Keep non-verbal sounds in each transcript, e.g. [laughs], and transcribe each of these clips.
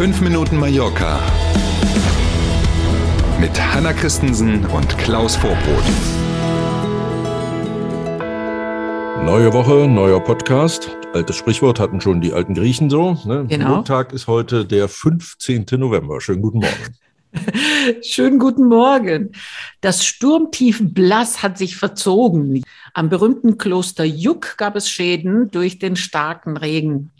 5 Minuten Mallorca mit Hanna Christensen und Klaus Vorbrot. Neue Woche, neuer Podcast. Altes Sprichwort hatten schon die alten Griechen so. Ne? Genau. Montag ist heute der 15. November. Schönen guten Morgen. [laughs] Schönen guten Morgen. Das Sturmtief Blass hat sich verzogen. Am berühmten Kloster Juck gab es Schäden durch den starken Regen.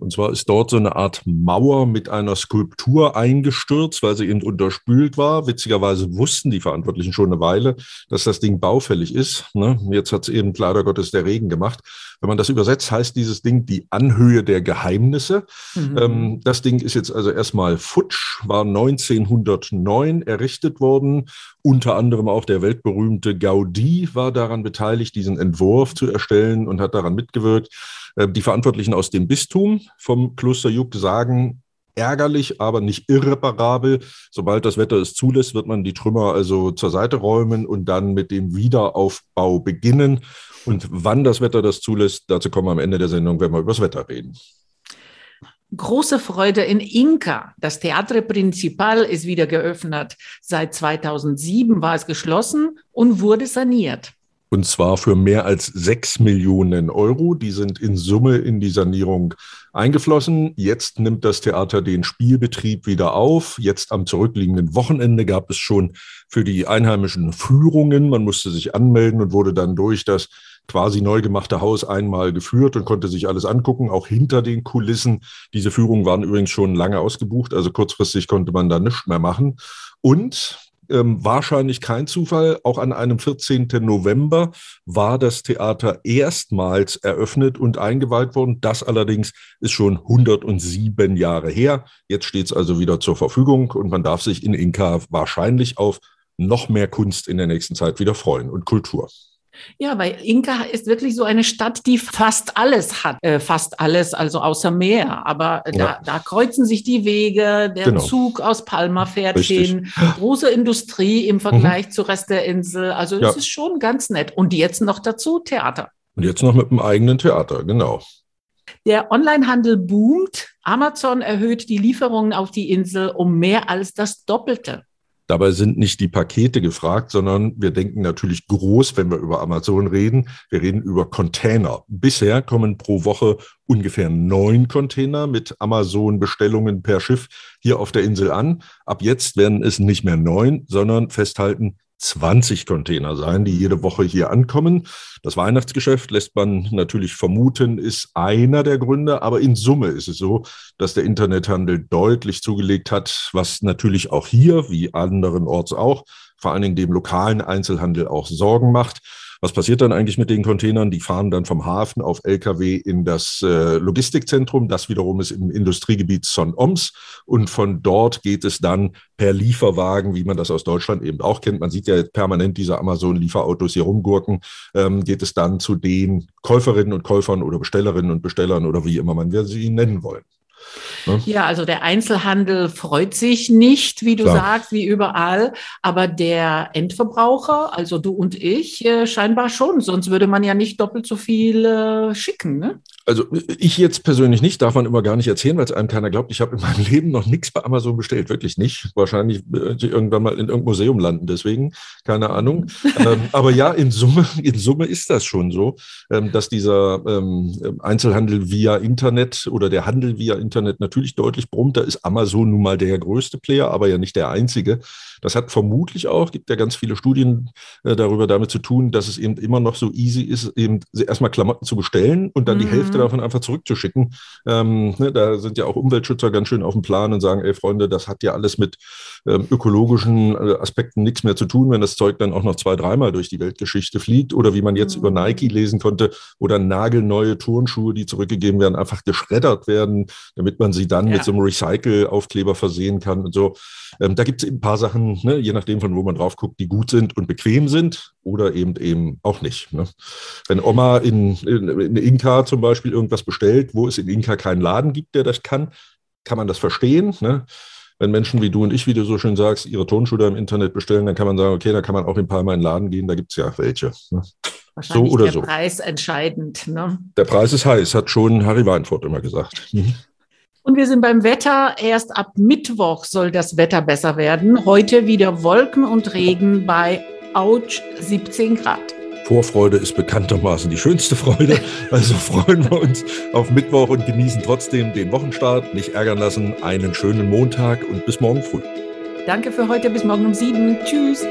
Und zwar ist dort so eine Art Mauer mit einer Skulptur eingestürzt, weil sie eben unterspült war. Witzigerweise wussten die Verantwortlichen schon eine Weile, dass das Ding baufällig ist. Ne? Jetzt hat es eben leider Gottes der Regen gemacht. Wenn man das übersetzt, heißt dieses Ding die Anhöhe der Geheimnisse. Mhm. Ähm, das Ding ist jetzt also erstmal futsch, war 1909 errichtet worden. Unter anderem auch der weltberühmte Gaudi war daran beteiligt, diesen Entwurf zu erstellen und hat daran mitgewirkt. Äh, die Verantwortlichen aus dem Bistum vom Kloster Juck sagen, ärgerlich, aber nicht irreparabel. Sobald das Wetter es zulässt, wird man die Trümmer also zur Seite räumen und dann mit dem Wiederaufbau beginnen. Und wann das Wetter das zulässt, dazu kommen wir am Ende der Sendung, wenn wir über das Wetter reden. Große Freude in Inka. Das Teatre Principal ist wieder geöffnet. Seit 2007 war es geschlossen und wurde saniert. Und zwar für mehr als sechs Millionen Euro. Die sind in Summe in die Sanierung eingeflossen. Jetzt nimmt das Theater den Spielbetrieb wieder auf. Jetzt am zurückliegenden Wochenende gab es schon für die Einheimischen Führungen. Man musste sich anmelden und wurde dann durch das quasi neu gemachte Haus einmal geführt und konnte sich alles angucken, auch hinter den Kulissen. Diese Führungen waren übrigens schon lange ausgebucht, also kurzfristig konnte man da nichts mehr machen. Und ähm, wahrscheinlich kein Zufall. Auch an einem 14. November war das Theater erstmals eröffnet und eingeweiht worden. Das allerdings ist schon 107 Jahre her. Jetzt steht es also wieder zur Verfügung und man darf sich in Inka wahrscheinlich auf noch mehr Kunst in der nächsten Zeit wieder freuen und Kultur. Ja, weil Inka ist wirklich so eine Stadt, die fast alles hat. Äh, fast alles, also außer Meer. Aber ja. da, da, kreuzen sich die Wege. Der genau. Zug aus Palma fährt Richtig. hin. Große Industrie im Vergleich mhm. zu Rest der Insel. Also es ja. ist schon ganz nett. Und jetzt noch dazu Theater. Und jetzt noch mit dem eigenen Theater, genau. Der Onlinehandel boomt. Amazon erhöht die Lieferungen auf die Insel um mehr als das Doppelte. Dabei sind nicht die Pakete gefragt, sondern wir denken natürlich groß, wenn wir über Amazon reden. Wir reden über Container. Bisher kommen pro Woche ungefähr neun Container mit Amazon-Bestellungen per Schiff hier auf der Insel an. Ab jetzt werden es nicht mehr neun, sondern festhalten 20 Container sein, die jede Woche hier ankommen. Das Weihnachtsgeschäft lässt man natürlich vermuten, ist einer der Gründe, aber in Summe ist es so, dass der Internethandel deutlich zugelegt hat, was natürlich auch hier, wie anderenorts auch, vor allen Dingen dem lokalen Einzelhandel auch Sorgen macht. Was passiert dann eigentlich mit den Containern? Die fahren dann vom Hafen auf Lkw in das äh, Logistikzentrum. Das wiederum ist im Industriegebiet Son-Oms. Und von dort geht es dann per Lieferwagen, wie man das aus Deutschland eben auch kennt. Man sieht ja permanent diese Amazon-Lieferautos hier rumgurken. Ähm, geht es dann zu den Käuferinnen und Käufern oder Bestellerinnen und Bestellern oder wie immer man sie nennen wollen. Ne? Ja, also der Einzelhandel freut sich nicht, wie du Klar. sagst, wie überall, aber der Endverbraucher, also du und ich, äh, scheinbar schon, sonst würde man ja nicht doppelt so viel äh, schicken. Ne? Also ich jetzt persönlich nicht, darf man immer gar nicht erzählen, weil es einem keiner glaubt. Ich habe in meinem [laughs] Leben noch nichts bei Amazon bestellt, wirklich nicht. Wahrscheinlich äh, irgendwann mal in irgendeinem Museum landen, deswegen, keine Ahnung. [laughs] ähm, aber ja, in Summe, in Summe ist das schon so, ähm, dass dieser ähm, Einzelhandel via Internet oder der Handel via Internet natürlich deutlich brummt. Da ist Amazon nun mal der größte Player, aber ja nicht der einzige. Das hat vermutlich auch, gibt ja ganz viele Studien äh, darüber damit zu tun, dass es eben immer noch so easy ist, eben erstmal Klamotten zu bestellen und dann mhm. die Hälfte davon einfach zurückzuschicken. Ähm, ne, da sind ja auch Umweltschützer ganz schön auf dem Plan und sagen, ey Freunde, das hat ja alles mit ähm, ökologischen äh, Aspekten nichts mehr zu tun, wenn das Zeug dann auch noch zwei, dreimal durch die Weltgeschichte fliegt oder wie man jetzt mhm. über Nike lesen konnte oder nagelneue Turnschuhe, die zurückgegeben werden, einfach geschreddert werden, damit man sie dann ja. mit so einem Recycle-Aufkleber versehen kann und so. Ähm, da gibt es ein paar Sachen, ne, je nachdem, von wo man drauf guckt, die gut sind und bequem sind oder eben eben auch nicht. Ne? Wenn Oma in, in, in Inka zum Beispiel irgendwas bestellt, wo es in Inka keinen Laden gibt, der das kann, kann man das verstehen. Ne? Wenn Menschen wie du und ich, wie du so schön sagst, ihre Tonschuhe im Internet bestellen, dann kann man sagen, okay, da kann man auch in Palma in den Laden gehen, da gibt es ja welche. Ne? Wahrscheinlich so oder der so. Preis entscheidend. Ne? Der Preis ist heiß, hat schon Harry Weinfurt immer gesagt. Mhm. Und wir sind beim Wetter. Erst ab Mittwoch soll das Wetter besser werden. Heute wieder Wolken und Regen bei Autsch 17 Grad. Vorfreude ist bekanntermaßen die schönste Freude. [laughs] Also freuen wir uns auf Mittwoch und genießen trotzdem den Wochenstart. Nicht ärgern lassen. Einen schönen Montag und bis morgen früh. Danke für heute. Bis morgen um sieben. Tschüss.